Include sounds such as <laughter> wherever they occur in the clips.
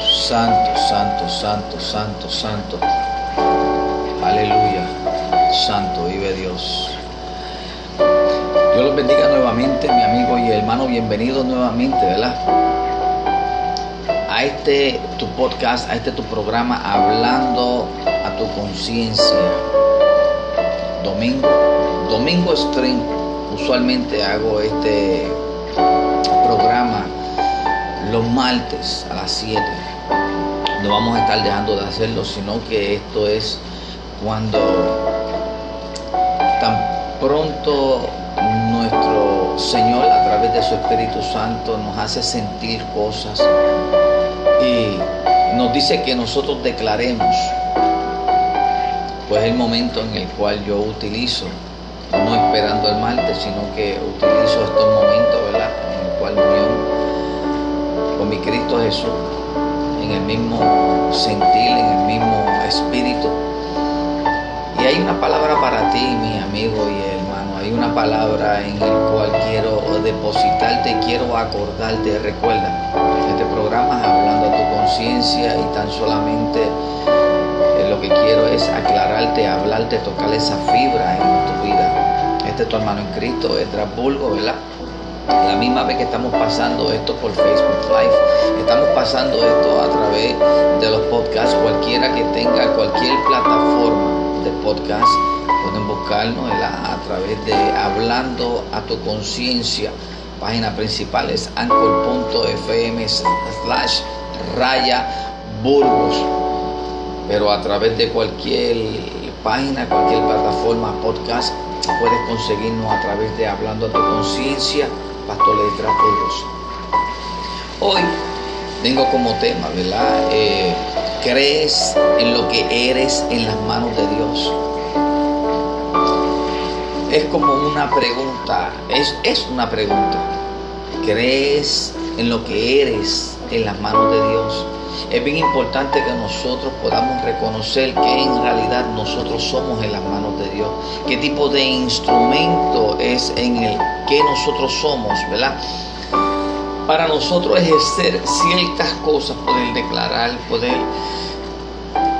Santo, santo, santo, santo, santo. Aleluya. Santo, vive Dios. Dios los bendiga nuevamente, mi amigo y hermano. Bienvenido nuevamente, ¿verdad? A este tu podcast, a este tu programa, hablando a tu conciencia. Domingo, domingo stream. Usualmente hago este los martes a las 7. No vamos a estar dejando de hacerlo, sino que esto es cuando tan pronto nuestro Señor a través de su Espíritu Santo nos hace sentir cosas y nos dice que nosotros declaremos, pues el momento en el cual yo utilizo, no esperando el martes, sino que utilizo estos momentos. En el cual con mi Cristo Jesús, en el mismo sentir, en el mismo espíritu. Y hay una palabra para ti, mi amigo y hermano. Hay una palabra en el cual quiero depositarte, quiero acordarte. Recuerda, este programa es hablando a tu conciencia y tan solamente lo que quiero es aclararte, hablarte, tocar esa fibra en tu vida. Este es tu hermano en Cristo, es Bulgo, ¿verdad? La misma vez que estamos pasando esto por Facebook Live, estamos pasando esto a través de los podcasts. Cualquiera que tenga cualquier plataforma de podcast, pueden buscarnos a través de Hablando a tu conciencia. Página principal es anchor.fm slash raya burgos. Pero a través de cualquier página, cualquier plataforma, podcast, puedes conseguirnos a través de Hablando a tu conciencia Pastor Letra Hoy vengo como tema, ¿verdad? Eh, ¿Crees en lo que eres en las manos de Dios? Es como una pregunta, es, es una pregunta. ¿Crees en lo que eres en las manos de Dios? Es bien importante que nosotros podamos reconocer que en realidad nosotros somos en las manos de Dios. ¿Qué tipo de instrumento es en el que nosotros somos, verdad? Para nosotros ejercer ciertas cosas, poder declarar, poder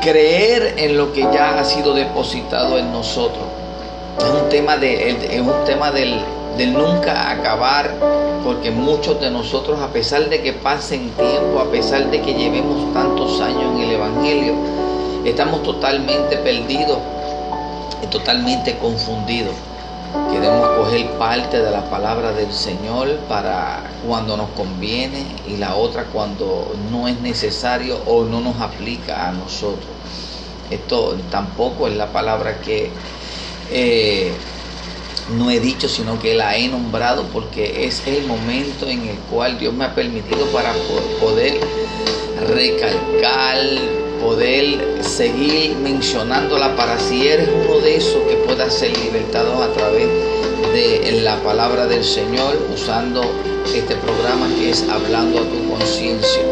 creer en lo que ya ha sido depositado en nosotros. Es un tema, de, es un tema del, del nunca acabar, porque muchos de nosotros, a pesar de que pasen tiempo, a pesar de que llevemos tantos años en el Evangelio, estamos totalmente perdidos y totalmente confundidos. Queremos coger parte de la palabra del Señor para cuando nos conviene y la otra cuando no es necesario o no nos aplica a nosotros. Esto tampoco es la palabra que eh, no he dicho, sino que la he nombrado porque es el momento en el cual Dios me ha permitido para poder recalcar, poder seguir mencionándola para si eres uno de esos que pueda ser libertado a través de la palabra del Señor usando este programa que es Hablando a tu conciencia.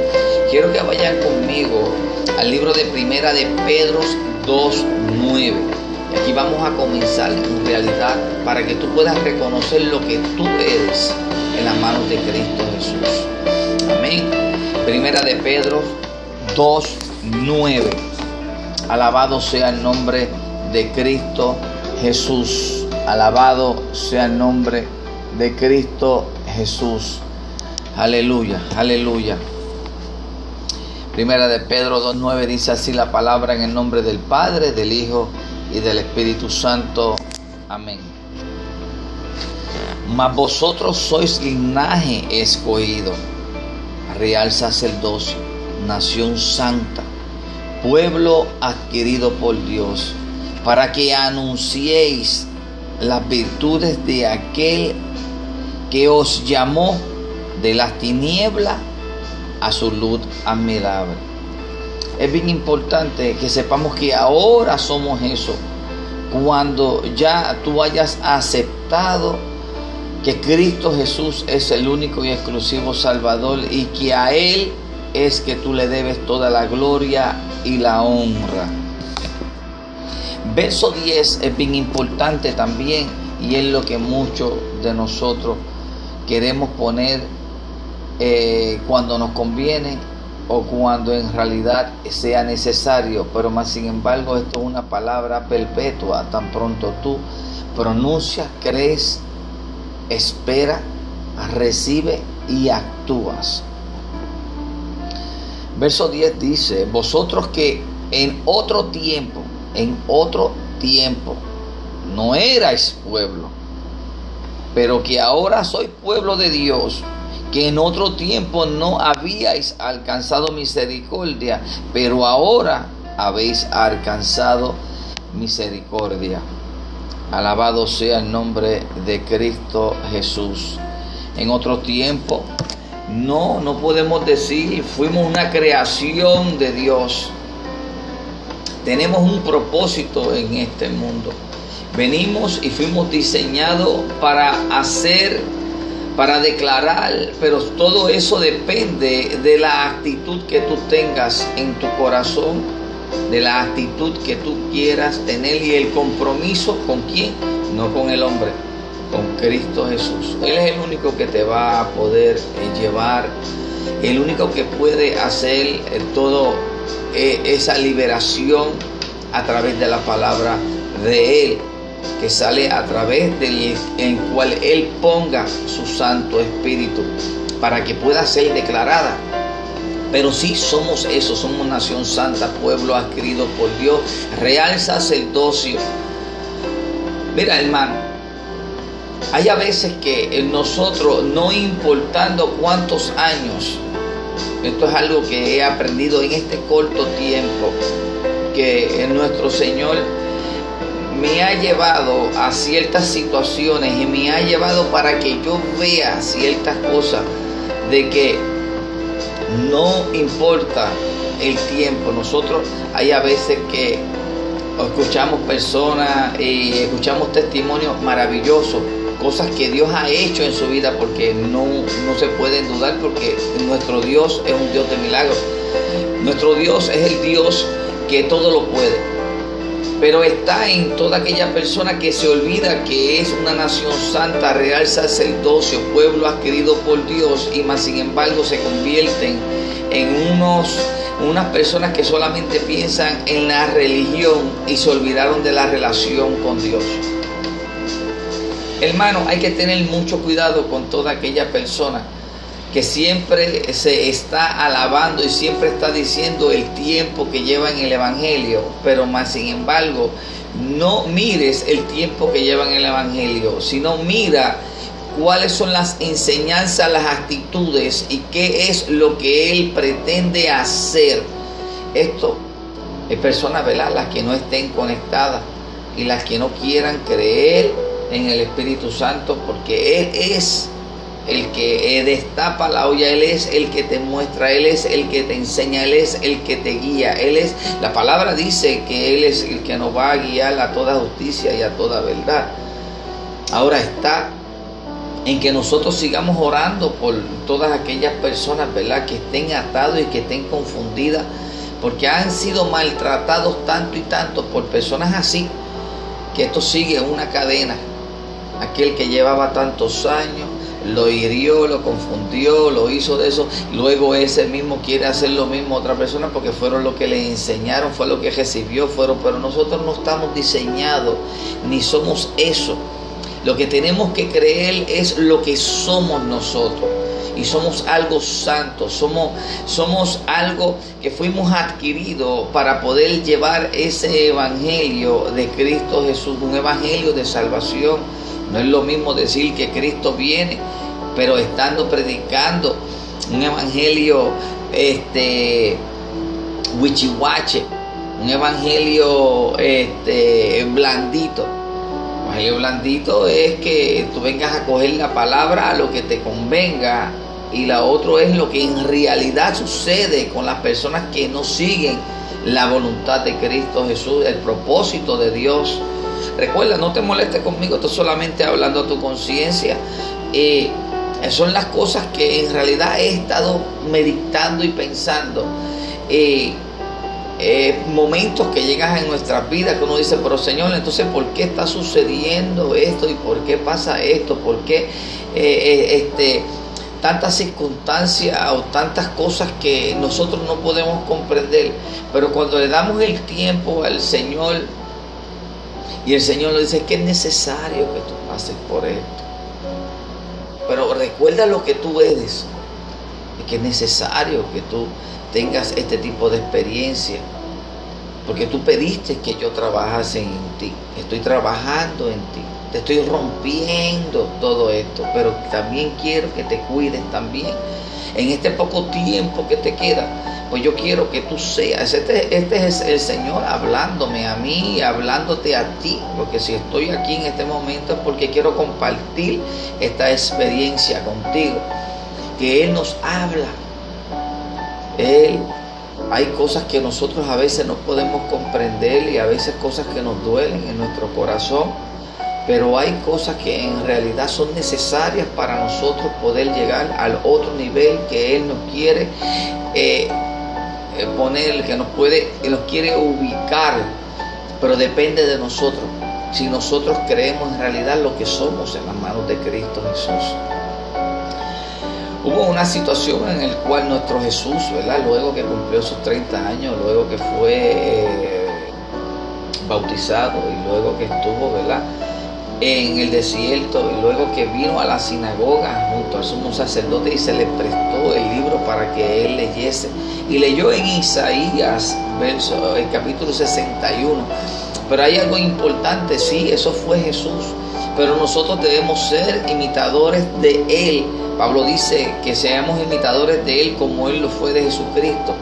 Quiero que vayan conmigo al libro de Primera de Pedro 2.9. Aquí vamos a comenzar en realidad para que tú puedas reconocer lo que tú eres en las manos de Cristo Jesús. Amén. Primera de Pedro 2.9. Alabado sea el nombre de Cristo Jesús. Alabado sea el nombre de Cristo Jesús. Aleluya, aleluya. Primera de Pedro 2.9 dice así la palabra en el nombre del Padre, del Hijo y del Espíritu Santo. Amén. Mas vosotros sois linaje escogido, real sacerdocio, nación santa, pueblo adquirido por Dios, para que anunciéis las virtudes de aquel que os llamó de las tinieblas a su luz admirable. Es bien importante que sepamos que ahora somos eso. Cuando ya tú hayas aceptado que Cristo Jesús es el único y exclusivo Salvador y que a Él es que tú le debes toda la gloria y la honra. Verso 10 es bien importante también y es lo que muchos de nosotros queremos poner eh, cuando nos conviene o cuando en realidad sea necesario, pero más sin embargo esto es una palabra perpetua, tan pronto tú pronuncias, crees, espera, recibe y actúas. Verso 10 dice, vosotros que en otro tiempo, en otro tiempo, no erais pueblo, pero que ahora sois pueblo de Dios, que en otro tiempo no habíais alcanzado misericordia, pero ahora habéis alcanzado misericordia. Alabado sea el nombre de Cristo Jesús. En otro tiempo, no, no podemos decir, fuimos una creación de Dios. Tenemos un propósito en este mundo. Venimos y fuimos diseñados para hacer, para declarar, pero todo eso depende de la actitud que tú tengas en tu corazón, de la actitud que tú quieras tener y el compromiso con quién, no con el hombre, con Cristo Jesús. Él es el único que te va a poder eh, llevar, el único que puede hacer eh, todo eh, esa liberación a través de la palabra de Él que sale a través del en cual Él ponga su Santo Espíritu para que pueda ser declarada. Pero sí somos eso, somos nación santa, pueblo adquirido por Dios, real sacerdocio. Mira, hermano, hay a veces que nosotros, no importando cuántos años, esto es algo que he aprendido en este corto tiempo, que nuestro Señor ha llevado a ciertas situaciones y me ha llevado para que yo vea ciertas cosas de que no importa el tiempo. Nosotros hay a veces que escuchamos personas y escuchamos testimonios maravillosos, cosas que Dios ha hecho en su vida porque no, no se pueden dudar porque nuestro Dios es un Dios de milagros. Nuestro Dios es el Dios que todo lo puede pero está en toda aquella persona que se olvida que es una nación santa, real sacerdocio, pueblo adquirido por Dios y más sin embargo se convierten en unos, unas personas que solamente piensan en la religión y se olvidaron de la relación con Dios. Hermano, hay que tener mucho cuidado con toda aquella persona que siempre se está alabando y siempre está diciendo el tiempo que lleva en el Evangelio, pero más sin embargo, no mires el tiempo que lleva en el Evangelio, sino mira cuáles son las enseñanzas, las actitudes y qué es lo que Él pretende hacer. Esto es personas, ¿verdad? Las que no estén conectadas y las que no quieran creer en el Espíritu Santo, porque Él es el que destapa la olla, Él es el que te muestra, Él es el que te enseña, Él es el que te guía, Él es, la palabra dice que Él es el que nos va a guiar a toda justicia y a toda verdad. Ahora está en que nosotros sigamos orando por todas aquellas personas, ¿verdad? Que estén atados y que estén confundidas, porque han sido maltratados tanto y tanto por personas así, que esto sigue una cadena. Aquel que llevaba tantos años, lo hirió, lo confundió, lo hizo de eso. Luego ese mismo quiere hacer lo mismo a otra persona porque fueron lo que le enseñaron, fue lo que recibió, fueron, pero nosotros no estamos diseñados ni somos eso. Lo que tenemos que creer es lo que somos nosotros. Y somos algo santo, somos, somos algo que fuimos adquiridos para poder llevar ese evangelio de Cristo Jesús, un evangelio de salvación no es lo mismo decir que Cristo viene, pero estando predicando un evangelio este wichihuache, un evangelio este blandito. Evangelio blandito es que tú vengas a coger la palabra a lo que te convenga y la otra es lo que en realidad sucede con las personas que no siguen la voluntad de Cristo Jesús, el propósito de Dios Recuerda, no te molestes conmigo, estoy solamente hablando a tu conciencia. Eh, son las cosas que en realidad he estado meditando y pensando. Eh, eh, momentos que llegan en nuestras vidas que uno dice, pero Señor, entonces, ¿por qué está sucediendo esto? ¿Y por qué pasa esto? ¿Por qué este, tantas circunstancias o tantas cosas que nosotros no podemos comprender. Pero cuando le damos el tiempo al Señor y el Señor nos dice que es necesario que tú pases por esto. Pero recuerda lo que tú eres, que es necesario que tú tengas este tipo de experiencia. Porque tú pediste que yo trabajase en ti. Estoy trabajando en ti. Te estoy rompiendo todo esto. Pero también quiero que te cuides también. En este poco tiempo que te queda. Pues yo quiero que tú seas. Este, este es el Señor hablándome a mí, hablándote a ti. Porque si estoy aquí en este momento es porque quiero compartir esta experiencia contigo. Que Él nos habla. Él hay cosas que nosotros a veces no podemos comprender y a veces cosas que nos duelen en nuestro corazón, pero hay cosas que en realidad son necesarias para nosotros poder llegar al otro nivel que Él nos quiere eh, poner, que nos puede, que nos quiere ubicar, pero depende de nosotros. Si nosotros creemos en realidad lo que somos en las manos de Cristo Jesús. Hubo una situación en la cual nuestro Jesús, ¿verdad? Luego que cumplió sus 30 años, luego que fue eh, bautizado y luego que estuvo, ¿verdad? En el desierto y luego que vino a la sinagoga junto al sumo sacerdote y se le prestó el libro para que él leyese. Y leyó en Isaías, verso, el capítulo 61. Pero hay algo importante, sí, eso fue Jesús. Pero nosotros debemos ser imitadores de Él Pablo dice que seamos imitadores de Él como Él lo fue de Jesucristo.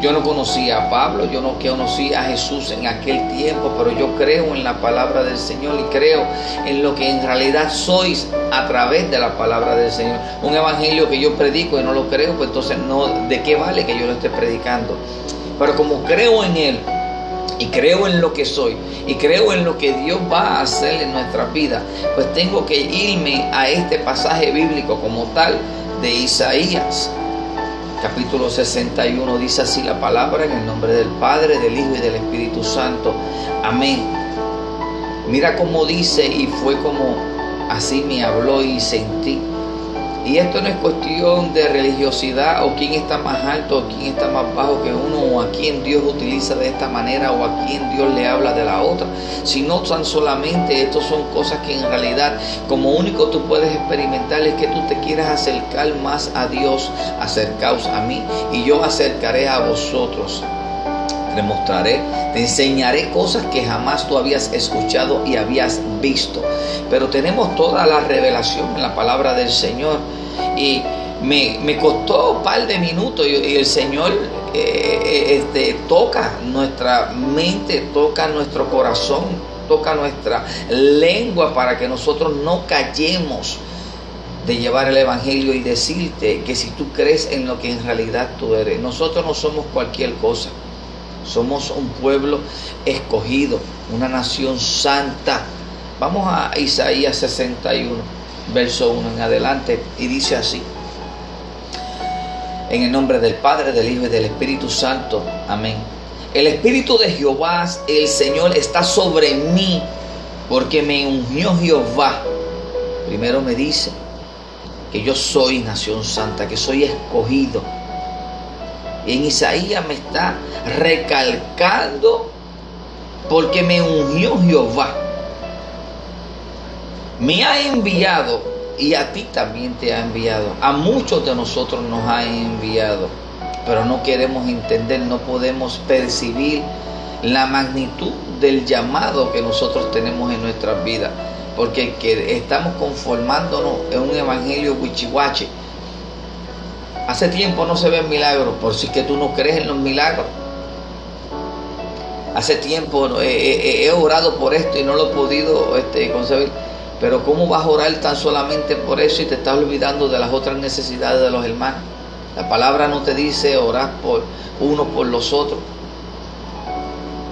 Yo no conocía a Pablo, yo no conocía a Jesús en aquel tiempo, pero yo creo en la palabra del Señor y creo en lo que en realidad sois a través de la palabra del Señor. Un evangelio que yo predico y no lo creo, pues entonces no, ¿de qué vale que yo lo esté predicando? Pero como creo en Él, y creo en lo que soy y creo en lo que Dios va a hacer en nuestra vida, pues tengo que irme a este pasaje bíblico como tal de Isaías. Capítulo 61 dice así la palabra en el nombre del Padre, del Hijo y del Espíritu Santo. Amén. Mira cómo dice y fue como así me habló y sentí y esto no es cuestión de religiosidad o quién está más alto o quién está más bajo que uno o a quién Dios utiliza de esta manera o a quién Dios le habla de la otra, sino tan solamente estas son cosas que en realidad como único tú puedes experimentar es que tú te quieras acercar más a Dios, acercaos a mí y yo acercaré a vosotros te mostraré, te enseñaré cosas que jamás tú habías escuchado y habías visto. Pero tenemos toda la revelación en la palabra del Señor. Y me, costó un par de minutos y, el Señor eh, eh, este, toca nuestra mente, toca nuestro corazón, toca nuestra lengua para que nosotros no callemos de llevar el Evangelio y decirte que si tú crees en lo que en realidad tú eres, nosotros no somos cualquier cosa. Somos un pueblo escogido, una nación santa. Vamos a Isaías 61, verso 1 en adelante, y dice así. En el nombre del Padre, del Hijo y del Espíritu Santo. Amén. El Espíritu de Jehová, el Señor, está sobre mí, porque me ungió Jehová. Primero me dice que yo soy nación santa, que soy escogido en Isaías me está recalcando porque me ungió Jehová. Me ha enviado y a ti también te ha enviado. A muchos de nosotros nos ha enviado, pero no queremos entender, no podemos percibir la magnitud del llamado que nosotros tenemos en nuestras vidas, porque que estamos conformándonos en un evangelio huichihuache Hace tiempo no se ven milagros, por si que tú no crees en los milagros. Hace tiempo he, orado por esto y no lo he podido este, concebir. Pero ¿cómo vas a orar tan solamente por eso y te estás olvidando de las otras necesidades de los hermanos? La palabra no te dice orar por uno por los otros.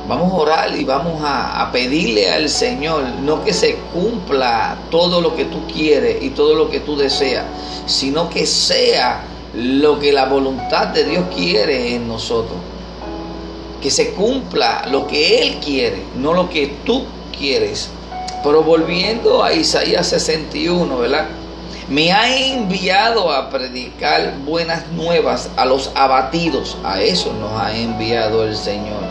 Vamos a orar y vamos a, pedirle al Señor, no que se cumpla todo lo que tú quieres y todo lo que tú deseas, sino que sea lo que la voluntad de Dios quiere en nosotros. Que se cumpla lo que Él quiere, no lo que tú quieres. Pero volviendo a Isaías 61, ¿verdad? Me ha enviado a predicar buenas nuevas a los abatidos. A eso nos ha enviado el Señor.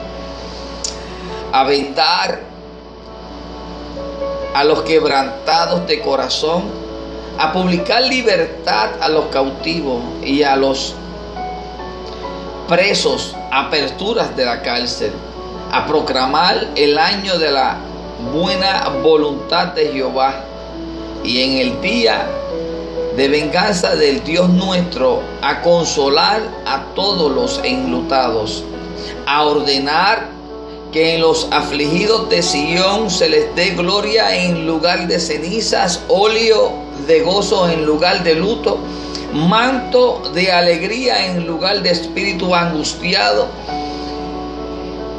A vendar a los quebrantados de corazón. A publicar libertad a los cautivos y a los presos, aperturas de la cárcel. A proclamar el año de la buena voluntad de Jehová. Y en el día de venganza del Dios nuestro, a consolar a todos los enlutados, a ordenar que en los afligidos de Sión se les dé gloria en lugar de cenizas, óleo de gozo en lugar de luto, manto de alegría en lugar de espíritu angustiado,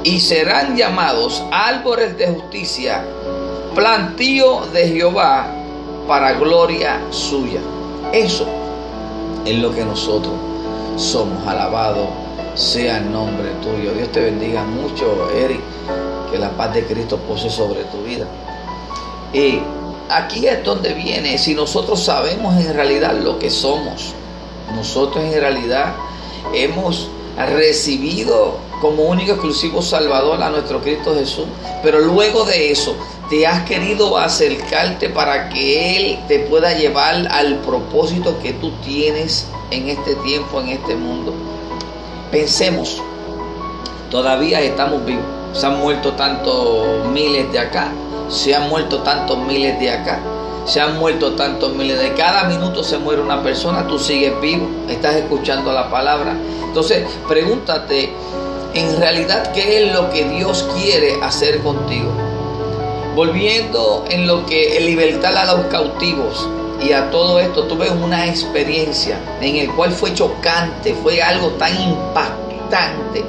y serán llamados árboles de justicia, plantío de Jehová para gloria suya. Eso es lo que nosotros somos. Alabado sea el nombre tuyo. Dios te bendiga mucho, Eric. Que la paz de Cristo pose sobre tu vida. Y aquí es donde viene, si nosotros sabemos en realidad lo que somos, nosotros en realidad hemos recibido como único exclusivo Salvador a nuestro Cristo Jesús, pero luego de eso te has querido acercarte para que Él te pueda llevar al propósito que tú tienes en este tiempo, en este mundo. Pensemos, todavía estamos vivos. Se han muerto tantos miles de acá, se han muerto tantos miles de acá, se han muerto tantos miles de cada minuto se muere una persona, tú sigues vivo, estás escuchando la palabra. Entonces, pregúntate en realidad qué es lo que Dios quiere hacer contigo. Volviendo en lo que el libertad a los cautivos y a todo esto, tuve una experiencia en el cual fue chocante, fue algo tan impactante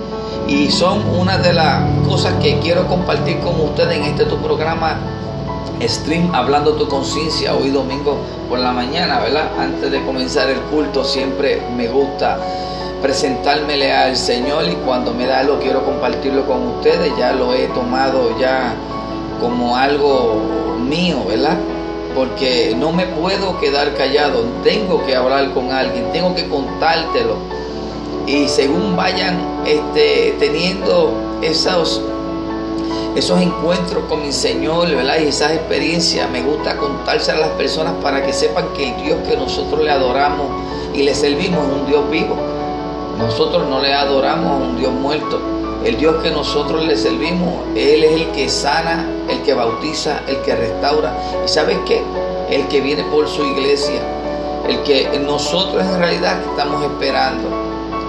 y son una de las cosas que quiero compartir con ustedes en este tu programa stream hablando tu conciencia hoy domingo por la mañana, ¿verdad? Antes de comenzar el culto siempre me gusta presentármele al Señor y cuando me da algo quiero compartirlo con ustedes, ya lo he tomado ya como algo mío, ¿verdad? Porque no me puedo quedar callado, tengo que hablar con alguien, tengo que contártelo. Y según vayan este, teniendo esos, esos encuentros con mi Señor, ¿verdad? Y esas experiencias, me gusta contarse a las personas para que sepan que el Dios que nosotros le adoramos y le servimos es un Dios vivo. Nosotros no le adoramos a un Dios muerto. El Dios que nosotros le servimos, Él es el que sana, el que bautiza, el que restaura. ¿Y sabes qué? El que viene por su iglesia. El que nosotros en realidad estamos esperando.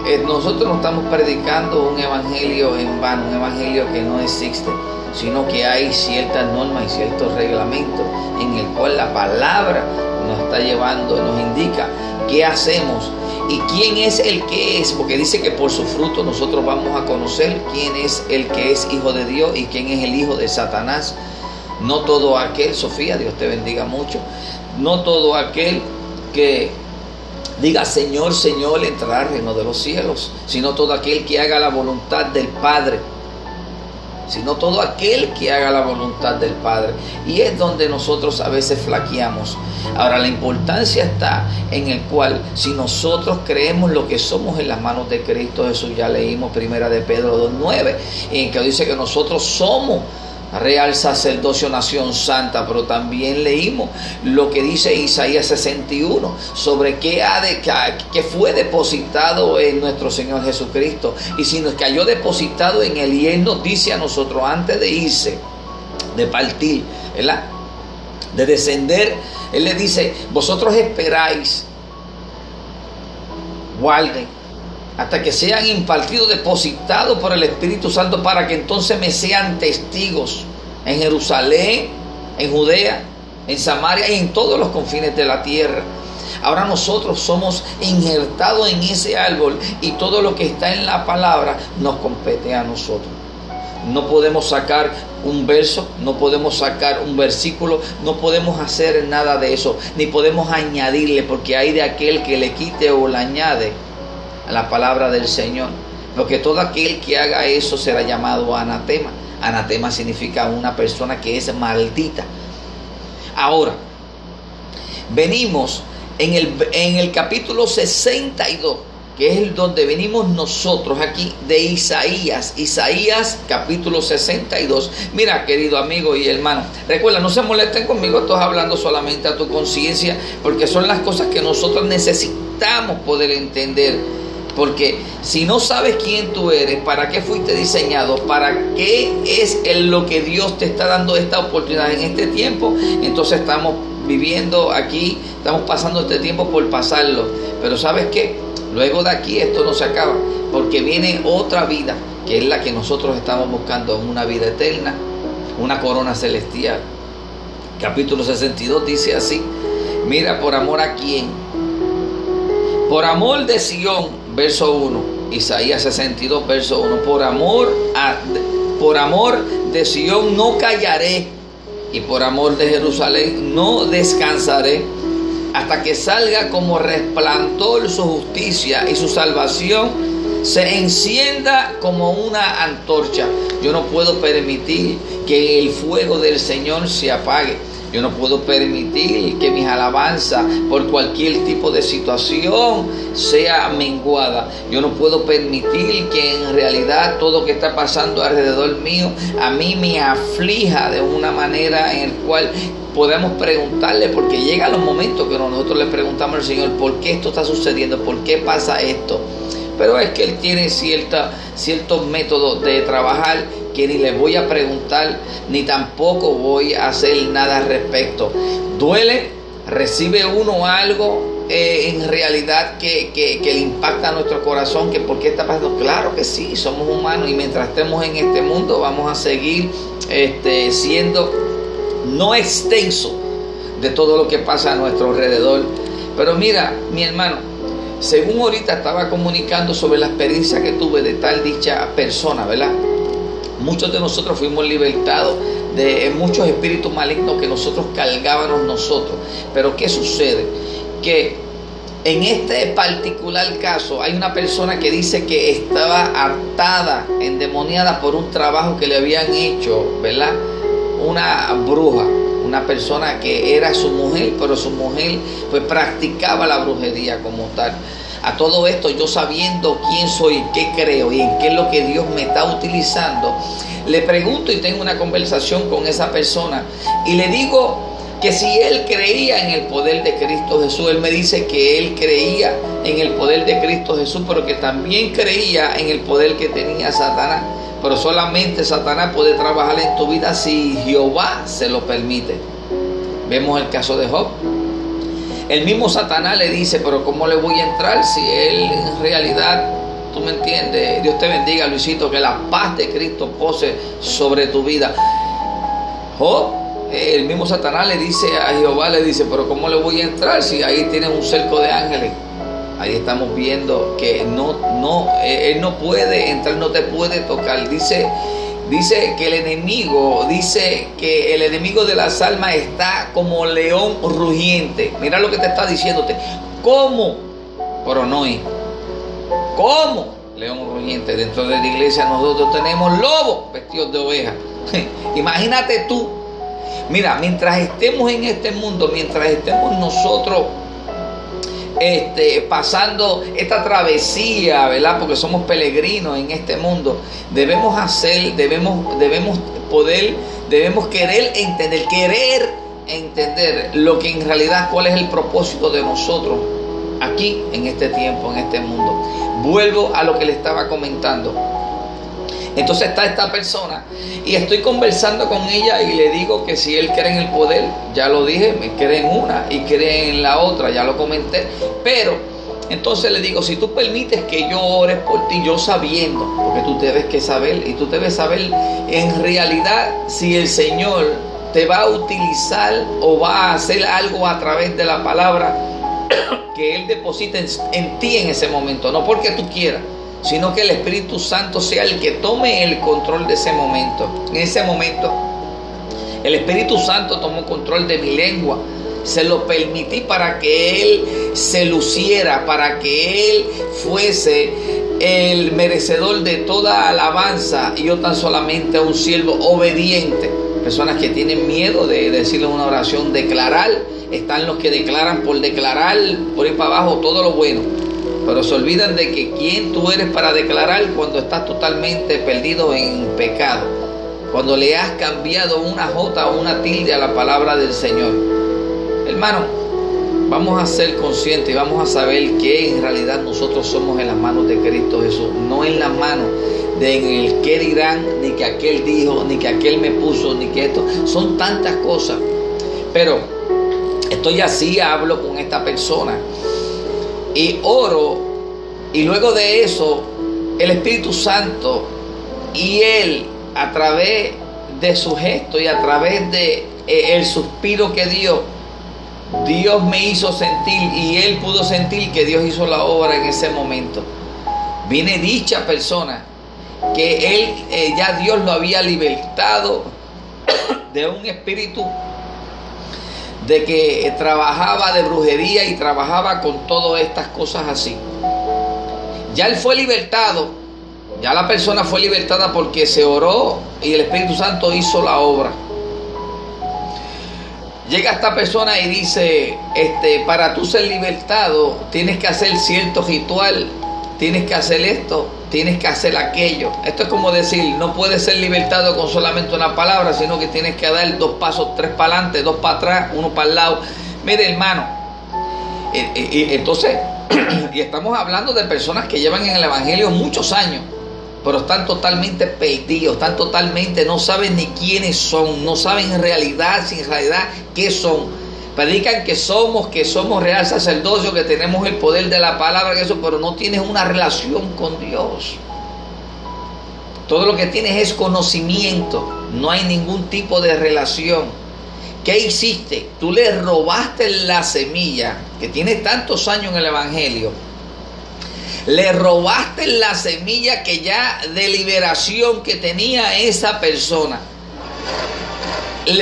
Eh, nosotros no estamos predicando un evangelio en vano, un evangelio que no existe, sino que hay ciertas normas y ciertos reglamentos en el cual la palabra nos está llevando, nos indica qué hacemos y quién es el que es, porque dice que por su fruto nosotros vamos a conocer quién es el que es hijo de Dios y quién es el hijo de Satanás. No todo aquel, Sofía, Dios te bendiga mucho, no todo aquel que diga Señor, Señor, entrará al reino de los cielos, sino todo aquel que haga la voluntad del Padre sino todo aquel que haga la voluntad del Padre. Y es donde nosotros a veces flaqueamos. Ahora, la importancia está en el cual, si nosotros creemos lo que somos en las manos de Cristo Jesús, ya leímos primera de Pedro 2.9, en que dice que nosotros somos real sacerdocio, nación santa, pero también leímos lo que dice Isaías 61 sobre qué, ha de, fue depositado en nuestro Señor Jesucristo. Y si nos cayó depositado en él, y Él nos dice a nosotros antes de irse, de partir, ¿verdad? de descender, Él le dice, vosotros esperáis, guarden hasta que sean impartidos, depositados por el Espíritu Santo para que entonces me sean testigos en Jerusalén, en Judea, en Samaria y en todos los confines de la tierra. Ahora nosotros somos injertados en ese árbol y todo lo que está en la palabra nos compete a nosotros. No podemos sacar un verso, no podemos sacar un versículo, no podemos hacer nada de eso, ni podemos añadirle, porque hay de aquel que le quite o le añade la palabra del Señor. Porque todo aquel que haga eso será llamado anatema. Anatema significa una persona que es maldita. Ahora, venimos en el, en el capítulo 62, que es el donde venimos nosotros aquí, de Isaías, Isaías capítulo 62. Mira, querido amigo y hermano, recuerda, no se molesten conmigo, estoy hablando solamente a tu conciencia, porque son las cosas que nosotros necesitamos poder entender. Porque si no sabes quién tú eres, para qué fuiste diseñado, para qué es lo que Dios te está dando esta oportunidad en este tiempo, entonces estamos viviendo aquí, estamos pasando este tiempo por pasarlo. Pero sabes qué, luego de aquí esto no se acaba, porque viene otra vida, que es la que nosotros estamos buscando, una vida eterna, una corona celestial. Capítulo 62 dice así, mira por amor a quién, por amor de Sión verso 1. Isaías 62, verso 1. Por amor, a, por amor de Sión no callaré y por amor de Jerusalén no descansaré hasta que salga como resplandor su justicia y su salvación se encienda como una antorcha. Yo no puedo permitir que el fuego del Señor se apague. Yo no puedo permitir que mis alabanzas por cualquier tipo de situación sea menguada. Yo no puedo permitir que en realidad todo lo que está pasando alrededor mío a mí me aflija de una manera en el cual podemos preguntarle, porque llega los momentos que nosotros le preguntamos al Señor, ¿por qué esto está sucediendo? ¿Por qué pasa esto? Pero es que Él tiene cierta, ciertos métodos de trabajar que ni le voy a preguntar, ni tampoco voy a hacer nada al respecto. Duele, recibe uno algo eh, en realidad que, que, le impacta a nuestro corazón, que por qué está pasando. Claro que sí, somos humanos y mientras estemos en este mundo vamos a seguir este, siendo no extenso de todo lo que pasa a nuestro alrededor. Pero mira, mi hermano, según ahorita estaba comunicando sobre la experiencia que tuve de tal dicha persona, ¿verdad? Muchos de nosotros fuimos libertados de muchos espíritus malignos que nosotros cargábamos nosotros. Pero ¿qué sucede? Que en este particular caso hay una persona que dice que estaba atada, endemoniada por un trabajo que le habían hecho, ¿verdad? Una bruja, una persona que era su mujer, pero su mujer pues practicaba la brujería como tal. A todo esto yo sabiendo quién soy, qué creo y en qué es lo que Dios me está utilizando, le pregunto y tengo una conversación con esa persona y le digo que si él creía en el poder de Cristo Jesús, él me dice que él creía en el poder de Cristo Jesús, pero que también creía en el poder que tenía Satanás. Pero solamente Satanás puede trabajar en tu vida si Jehová se lo permite. Vemos el caso de Job. El mismo Satanás le dice, pero ¿cómo le voy a entrar si él en realidad, tú me entiendes? Dios te bendiga, Luisito, que la paz de Cristo pose sobre tu vida. Job, el mismo Satanás le dice a Jehová, le dice, pero ¿cómo le voy a entrar si ahí tienes un cerco de ángeles? Ahí estamos viendo que no, no, él no puede entrar, no te puede tocar. Dice Dice que el enemigo, dice que el enemigo de las almas está como león rugiente. Mira lo que te está diciéndote. ¿Cómo? Pronoí. ¿Cómo? León rugiente. Dentro de la iglesia nosotros tenemos lobos vestidos de oveja. <laughs> Imagínate tú. Mira, mientras estemos en este mundo, mientras estemos nosotros este, pasando esta travesía, ¿verdad? Porque somos peregrinos en este mundo. Debemos hacer, debemos, debemos poder, debemos querer entender, querer entender lo que en realidad, cuál es el propósito de nosotros aquí en este tiempo, en este mundo. Vuelvo a lo que le estaba comentando. Entonces está esta persona y estoy conversando con ella y le digo que si él cree en el poder, ya lo dije, me cree en una y cree en la otra, ya lo comenté, pero entonces le digo, si tú permites que yo ore por ti, yo sabiendo, porque tú debes que saber y tú debes saber en realidad si el Señor te va a utilizar o va a hacer algo a través de la palabra que Él deposita en ti en ese momento, no porque tú quieras sino que el Espíritu Santo sea el que tome el control de ese momento. En ese momento, el Espíritu Santo tomó control de mi lengua. Se lo permití para que Él se luciera, para que Él fuese el merecedor de toda alabanza y yo tan solamente un siervo obediente. Personas que tienen miedo de decirle una oración, declarar están los que declaran por declarar por ir para abajo todo lo bueno. Pero se olvidan de que quién tú eres para declarar cuando estás totalmente perdido en pecado. Cuando le has cambiado una jota o una tilde a la palabra del Señor. Hermano, vamos a ser conscientes y vamos a saber que en realidad nosotros somos en las manos de Cristo Jesús, no en las manos de el qué dirán, ni que aquel dijo, ni que aquel me puso, ni que esto. Son tantas cosas. Pero estoy así, hablo con esta persona y oro y luego de eso el Espíritu Santo y Él a través de su gesto y a través de eh, el suspiro que dio, Dios me hizo sentir y Él pudo sentir que Dios hizo la obra en ese momento. Viene dicha persona que Él eh, ya Dios lo había libertado de un espíritu de que trabajaba de brujería y trabajaba con todas estas cosas así. Ya él fue libertado, ya la persona fue libertada porque se oró y el Espíritu Santo hizo la obra. Llega esta persona y dice, este, para tú ser libertado tienes que hacer cierto ritual, tienes que hacer esto, tienes que hacer aquello. Esto es como decir, no puedes ser libertado con solamente una palabra, sino que tienes que dar dos pasos, tres para adelante, dos para atrás, uno para el lado. Mire, hermano, eh, eh, entonces, <clears throat> y estamos hablando de personas que llevan en el Evangelio muchos años, pero están totalmente perdidos, están totalmente, no saben ni quiénes son, no saben en realidad, sin realidad, qué son predican que somos, que somos real sacerdocio, que tenemos el poder de la palabra, que eso, pero no tienes una relación con Dios. Todo lo que tienes es conocimiento, no hay ningún tipo de relación. ¿Qué hiciste? Tú le robaste la semilla, que tiene tantos años en el Evangelio. Le robaste la semilla que ya de liberación que tenía esa persona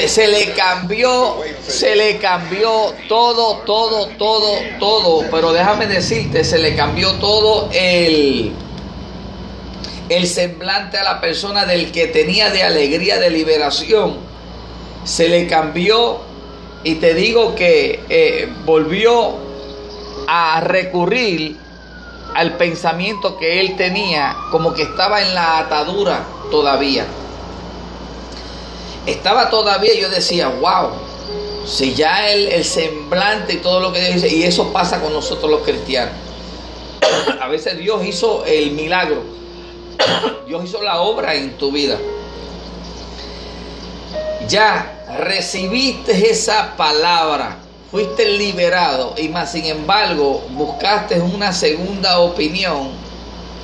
se le cambió, se le cambió todo, todo, todo, todo. Pero déjame decirte, se le cambió todo el, el semblante a la persona del que tenía de alegría, de liberación. Se le cambió y te digo que eh, volvió a recurrir al pensamiento que él tenía, como que estaba en la atadura todavía estaba todavía, yo decía, wow, si ya el, semblante y todo lo que Dios dice, y eso pasa con nosotros los cristianos. <coughs> A veces Dios hizo el milagro, <coughs> Dios hizo la obra en tu vida. Ya recibiste esa palabra, fuiste liberado y más sin embargo buscaste una segunda opinión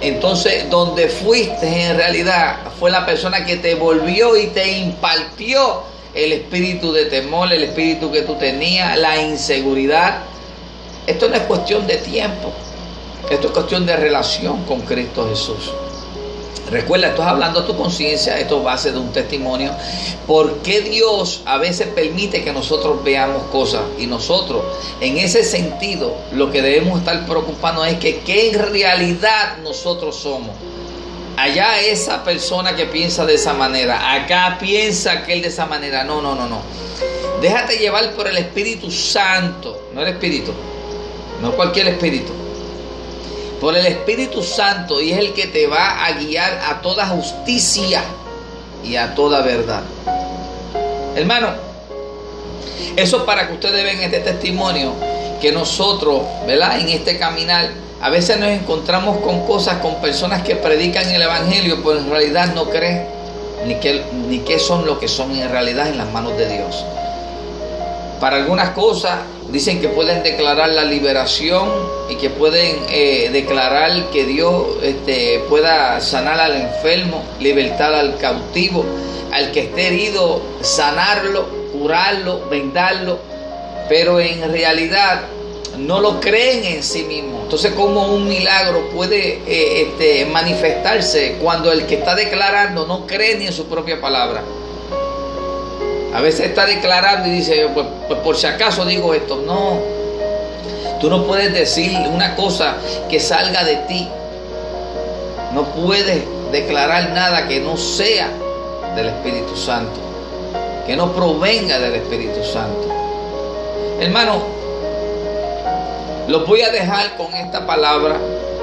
entonces, donde fuiste en realidad fue la persona que te volvió y te impartió el espíritu de temor, el espíritu que tú tenías, la inseguridad. Esto no es cuestión de tiempo, esto es cuestión de relación con Cristo Jesús. Recuerda, estás hablando a tu conciencia, esto es base de un testimonio. ¿Por qué Dios a veces permite que nosotros veamos cosas? Y nosotros, en ese sentido, lo que debemos estar preocupando es que qué en realidad nosotros somos. Allá esa persona que piensa de esa manera, acá piensa aquel de esa manera. No, no, no, no. Déjate llevar por el Espíritu Santo, no el Espíritu, no cualquier Espíritu por el Espíritu Santo y es el que te va a guiar a toda justicia y a toda verdad. Hermano, eso para que ustedes vean este testimonio que nosotros, ¿verdad? En este caminar, a veces nos encontramos con cosas, con personas que predican el Evangelio, pero en realidad no creen ni qué, ni son lo que son en realidad en las manos de Dios. Para algunas cosas dicen que pueden declarar la liberación y que pueden eh, declarar que Dios este, pueda sanar al enfermo, libertar al cautivo, al que esté herido, sanarlo, curarlo, vendarlo, pero en realidad no lo creen en sí mismo. Entonces, ¿cómo un milagro puede eh, este, manifestarse cuando el que está declarando no cree ni en su propia palabra? A veces está declarando y dice, pues, pues, por si acaso digo esto. No, tú no puedes decir una cosa que salga de ti. No puedes declarar nada que no sea del Espíritu Santo, que no provenga del Espíritu Santo. Hermano, los voy a dejar con esta palabra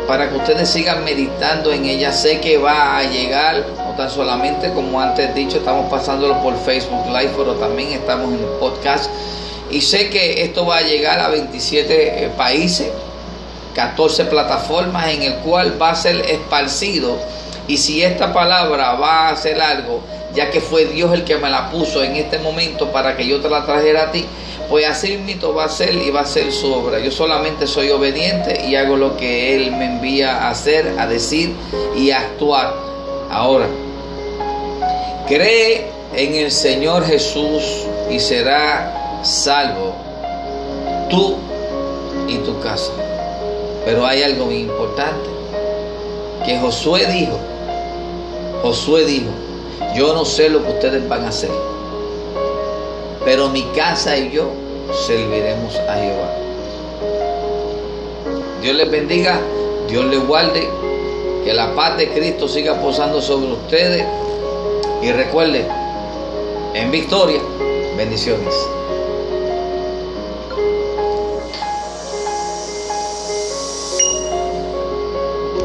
para que ustedes sigan meditando en ella. Sé que va a llegar, tan solamente como antes dicho, estamos pasándolo por Facebook Live, pero también estamos en el podcast. Y sé que esto va a llegar a 27 eh, países, 14 plataformas en el cual va a ser esparcido. Y si esta palabra va a hacer algo, ya que fue Dios el que me la puso en este momento para que yo te la trajera a ti, pues así mismo va a ser y va a ser su obra. Yo solamente soy obediente y hago lo que Él me envía a hacer, a decir y a actuar. Ahora, cree en el Señor Jesús y será salvo tú y tu casa. Pero hay algo muy importante que Josué dijo. Josué dijo, yo no sé lo que ustedes van a hacer, pero mi casa y yo serviremos a Jehová. Dios les bendiga, Dios les guarde, que la paz de Cristo siga posando sobre ustedes y recuerden, en victoria, bendiciones.